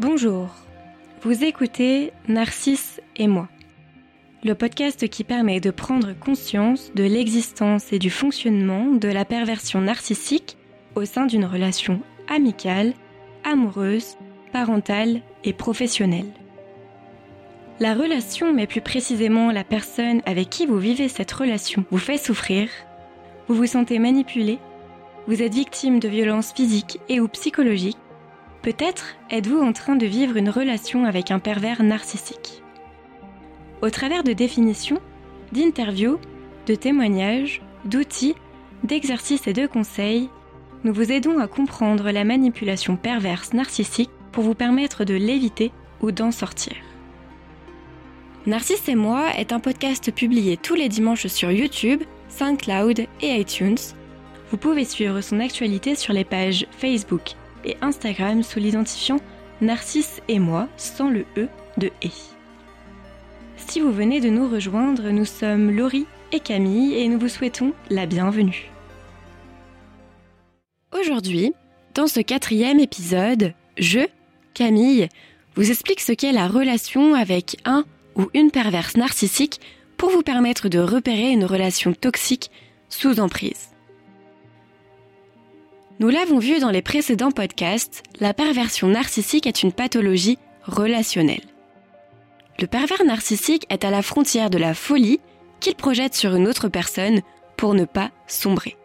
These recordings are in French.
Bonjour, vous écoutez Narcisse et moi, le podcast qui permet de prendre conscience de l'existence et du fonctionnement de la perversion narcissique au sein d'une relation amicale, amoureuse, parentale et professionnelle. La relation, mais plus précisément la personne avec qui vous vivez cette relation, vous fait souffrir, vous vous sentez manipulé, vous êtes victime de violences physiques et ou psychologiques, Peut-être êtes-vous en train de vivre une relation avec un pervers narcissique. Au travers de définitions, d'interviews, de témoignages, d'outils, d'exercices et de conseils, nous vous aidons à comprendre la manipulation perverse narcissique pour vous permettre de l'éviter ou d'en sortir. Narcisse et moi est un podcast publié tous les dimanches sur YouTube, SoundCloud et iTunes. Vous pouvez suivre son actualité sur les pages Facebook et Instagram sous l'identifiant Narcisse et moi sans le E de E. Si vous venez de nous rejoindre, nous sommes Laurie et Camille et nous vous souhaitons la bienvenue. Aujourd'hui, dans ce quatrième épisode, je, Camille, vous explique ce qu'est la relation avec un ou une perverse narcissique pour vous permettre de repérer une relation toxique sous emprise. Nous l'avons vu dans les précédents podcasts, la perversion narcissique est une pathologie relationnelle. Le pervers narcissique est à la frontière de la folie qu'il projette sur une autre personne pour ne pas sombrer.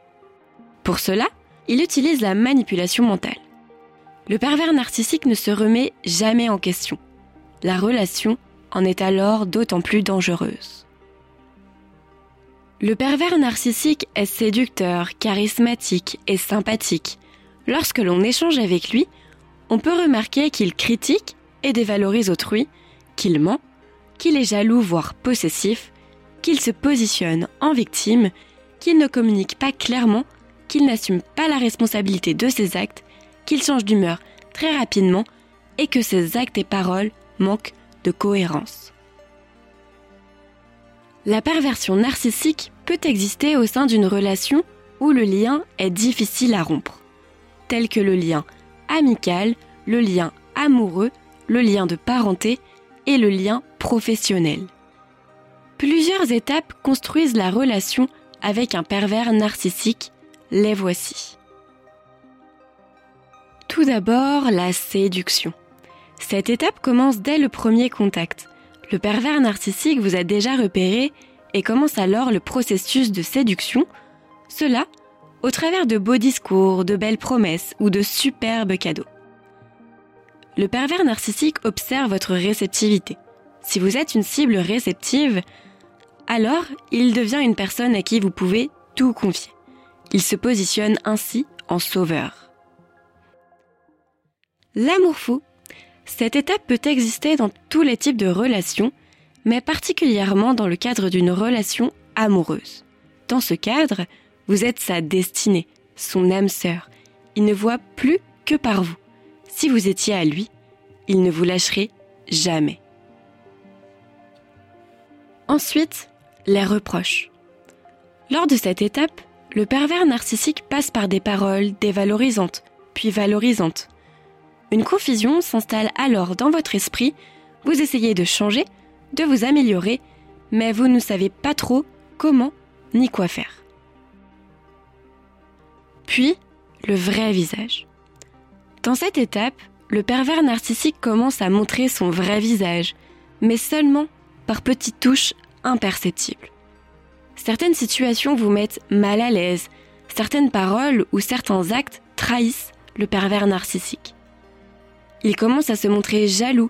Pour cela, il utilise la manipulation mentale. Le pervers narcissique ne se remet jamais en question. La relation en est alors d'autant plus dangereuse. Le pervers narcissique est séducteur, charismatique et sympathique. Lorsque l'on échange avec lui, on peut remarquer qu'il critique et dévalorise autrui, qu'il ment, qu'il est jaloux voire possessif, qu'il se positionne en victime, qu'il ne communique pas clairement, qu'il n'assume pas la responsabilité de ses actes, qu'il change d'humeur très rapidement et que ses actes et paroles manquent de cohérence. La perversion narcissique peut exister au sein d'une relation où le lien est difficile à rompre, tel que le lien amical, le lien amoureux, le lien de parenté et le lien professionnel. Plusieurs étapes construisent la relation avec un pervers narcissique, les voici. Tout d'abord, la séduction. Cette étape commence dès le premier contact. Le pervers narcissique vous a déjà repéré et commence alors le processus de séduction, cela au travers de beaux discours, de belles promesses ou de superbes cadeaux. Le pervers narcissique observe votre réceptivité. Si vous êtes une cible réceptive, alors il devient une personne à qui vous pouvez tout confier. Il se positionne ainsi en sauveur. L'amour fou cette étape peut exister dans tous les types de relations, mais particulièrement dans le cadre d'une relation amoureuse. Dans ce cadre, vous êtes sa destinée, son âme sœur. Il ne voit plus que par vous. Si vous étiez à lui, il ne vous lâcherait jamais. Ensuite, les reproches. Lors de cette étape, le pervers narcissique passe par des paroles dévalorisantes, puis valorisantes, une confusion s'installe alors dans votre esprit, vous essayez de changer, de vous améliorer, mais vous ne savez pas trop comment ni quoi faire. Puis, le vrai visage. Dans cette étape, le pervers narcissique commence à montrer son vrai visage, mais seulement par petites touches imperceptibles. Certaines situations vous mettent mal à l'aise, certaines paroles ou certains actes trahissent le pervers narcissique il commence à se montrer jaloux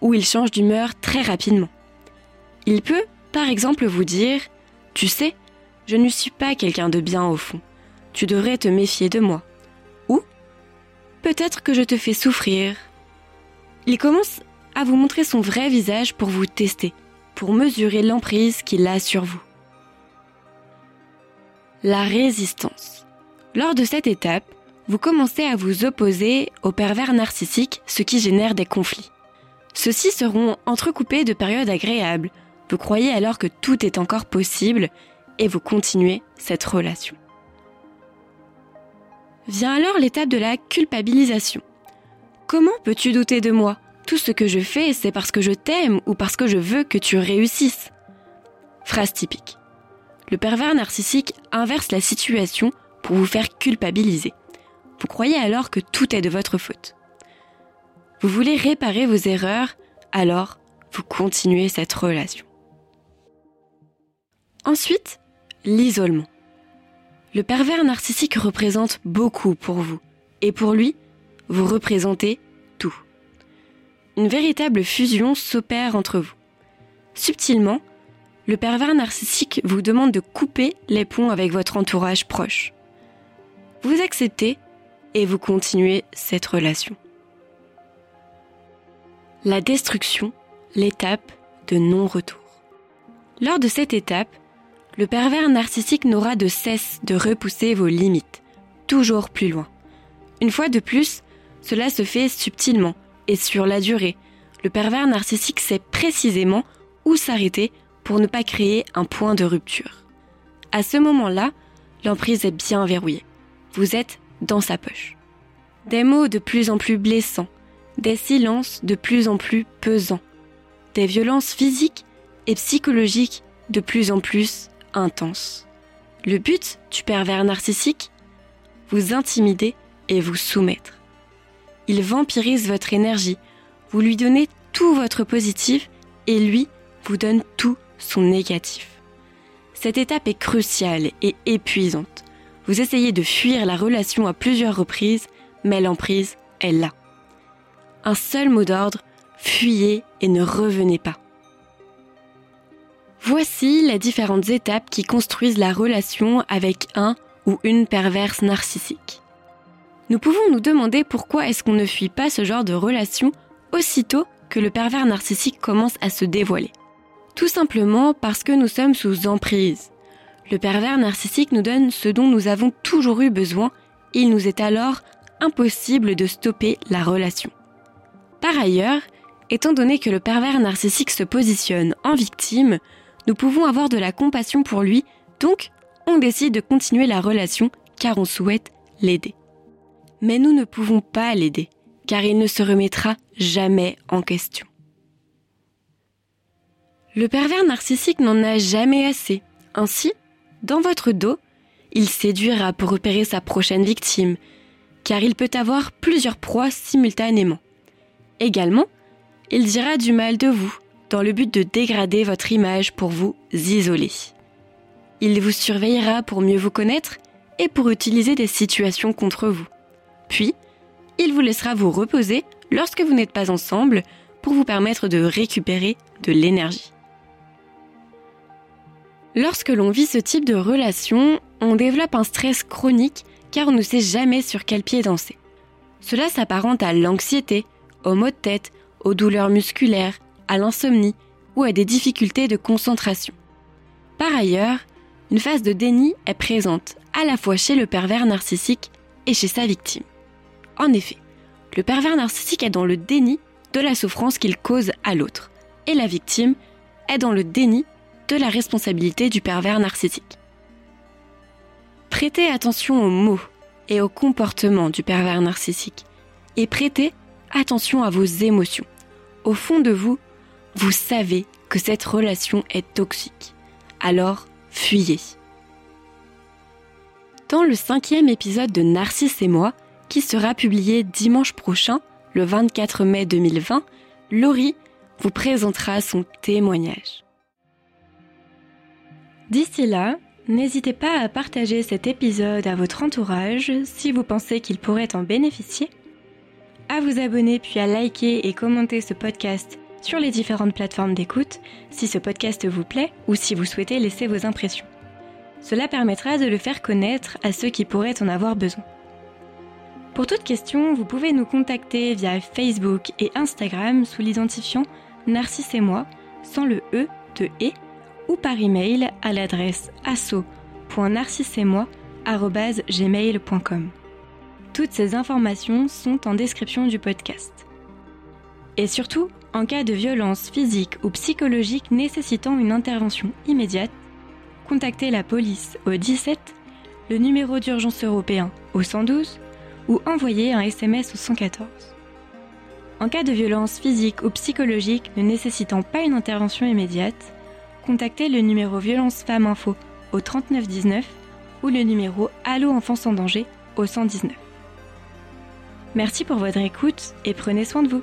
ou il change d'humeur très rapidement. Il peut, par exemple, vous dire ⁇ Tu sais, je ne suis pas quelqu'un de bien au fond, tu devrais te méfier de moi ⁇ ou ⁇ Peut-être que je te fais souffrir ⁇ Il commence à vous montrer son vrai visage pour vous tester, pour mesurer l'emprise qu'il a sur vous. La résistance. Lors de cette étape, vous commencez à vous opposer au pervers narcissique, ce qui génère des conflits. Ceux-ci seront entrecoupés de périodes agréables. Vous croyez alors que tout est encore possible et vous continuez cette relation. Vient alors l'étape de la culpabilisation. Comment peux-tu douter de moi? Tout ce que je fais, c'est parce que je t'aime ou parce que je veux que tu réussisses. Phrase typique. Le pervers narcissique inverse la situation pour vous faire culpabiliser. Vous croyez alors que tout est de votre faute. Vous voulez réparer vos erreurs, alors vous continuez cette relation. Ensuite, l'isolement. Le pervers narcissique représente beaucoup pour vous, et pour lui, vous représentez tout. Une véritable fusion s'opère entre vous. Subtilement, le pervers narcissique vous demande de couper les ponts avec votre entourage proche. Vous acceptez et vous continuez cette relation. La destruction, l'étape de non-retour. Lors de cette étape, le pervers narcissique n'aura de cesse de repousser vos limites, toujours plus loin. Une fois de plus, cela se fait subtilement et sur la durée. Le pervers narcissique sait précisément où s'arrêter pour ne pas créer un point de rupture. À ce moment-là, l'emprise est bien verrouillée. Vous êtes dans sa poche. Des mots de plus en plus blessants, des silences de plus en plus pesants, des violences physiques et psychologiques de plus en plus intenses. Le but du pervers narcissique Vous intimider et vous soumettre. Il vampirise votre énergie, vous lui donnez tout votre positif et lui vous donne tout son négatif. Cette étape est cruciale et épuisante. Vous essayez de fuir la relation à plusieurs reprises, mais l'emprise est là. Un seul mot d'ordre, fuyez et ne revenez pas. Voici les différentes étapes qui construisent la relation avec un ou une perverse narcissique. Nous pouvons nous demander pourquoi est-ce qu'on ne fuit pas ce genre de relation aussitôt que le pervers narcissique commence à se dévoiler. Tout simplement parce que nous sommes sous emprise. Le pervers narcissique nous donne ce dont nous avons toujours eu besoin, il nous est alors impossible de stopper la relation. Par ailleurs, étant donné que le pervers narcissique se positionne en victime, nous pouvons avoir de la compassion pour lui, donc on décide de continuer la relation car on souhaite l'aider. Mais nous ne pouvons pas l'aider, car il ne se remettra jamais en question. Le pervers narcissique n'en a jamais assez. Ainsi, dans votre dos, il séduira pour repérer sa prochaine victime, car il peut avoir plusieurs proies simultanément. Également, il dira du mal de vous, dans le but de dégrader votre image pour vous isoler. Il vous surveillera pour mieux vous connaître et pour utiliser des situations contre vous. Puis, il vous laissera vous reposer lorsque vous n'êtes pas ensemble pour vous permettre de récupérer de l'énergie. Lorsque l'on vit ce type de relation, on développe un stress chronique car on ne sait jamais sur quel pied danser. Cela s'apparente à l'anxiété, aux maux de tête, aux douleurs musculaires, à l'insomnie ou à des difficultés de concentration. Par ailleurs, une phase de déni est présente à la fois chez le pervers narcissique et chez sa victime. En effet, le pervers narcissique est dans le déni de la souffrance qu'il cause à l'autre, et la victime est dans le déni de la responsabilité du pervers narcissique. Prêtez attention aux mots et au comportement du pervers narcissique et prêtez attention à vos émotions. Au fond de vous, vous savez que cette relation est toxique. Alors, fuyez. Dans le cinquième épisode de Narcisse et moi, qui sera publié dimanche prochain, le 24 mai 2020, Laurie vous présentera son témoignage. D'ici là, n'hésitez pas à partager cet épisode à votre entourage si vous pensez qu'il pourrait en bénéficier, à vous abonner puis à liker et commenter ce podcast sur les différentes plateformes d'écoute si ce podcast vous plaît ou si vous souhaitez laisser vos impressions. Cela permettra de le faire connaître à ceux qui pourraient en avoir besoin. Pour toute question, vous pouvez nous contacter via Facebook et Instagram sous l'identifiant Narcisse et moi sans le E de E ou par email à l'adresse asso.narcissemoi.gmail.com. Toutes ces informations sont en description du podcast. Et surtout, en cas de violence physique ou psychologique nécessitant une intervention immédiate, contactez la police au 17, le numéro d'urgence européen au 112 ou envoyez un SMS au 114. En cas de violence physique ou psychologique ne nécessitant pas une intervention immédiate, contactez le numéro Violence Femmes Info au 3919 ou le numéro Allo Enfance en danger au 119. Merci pour votre écoute et prenez soin de vous.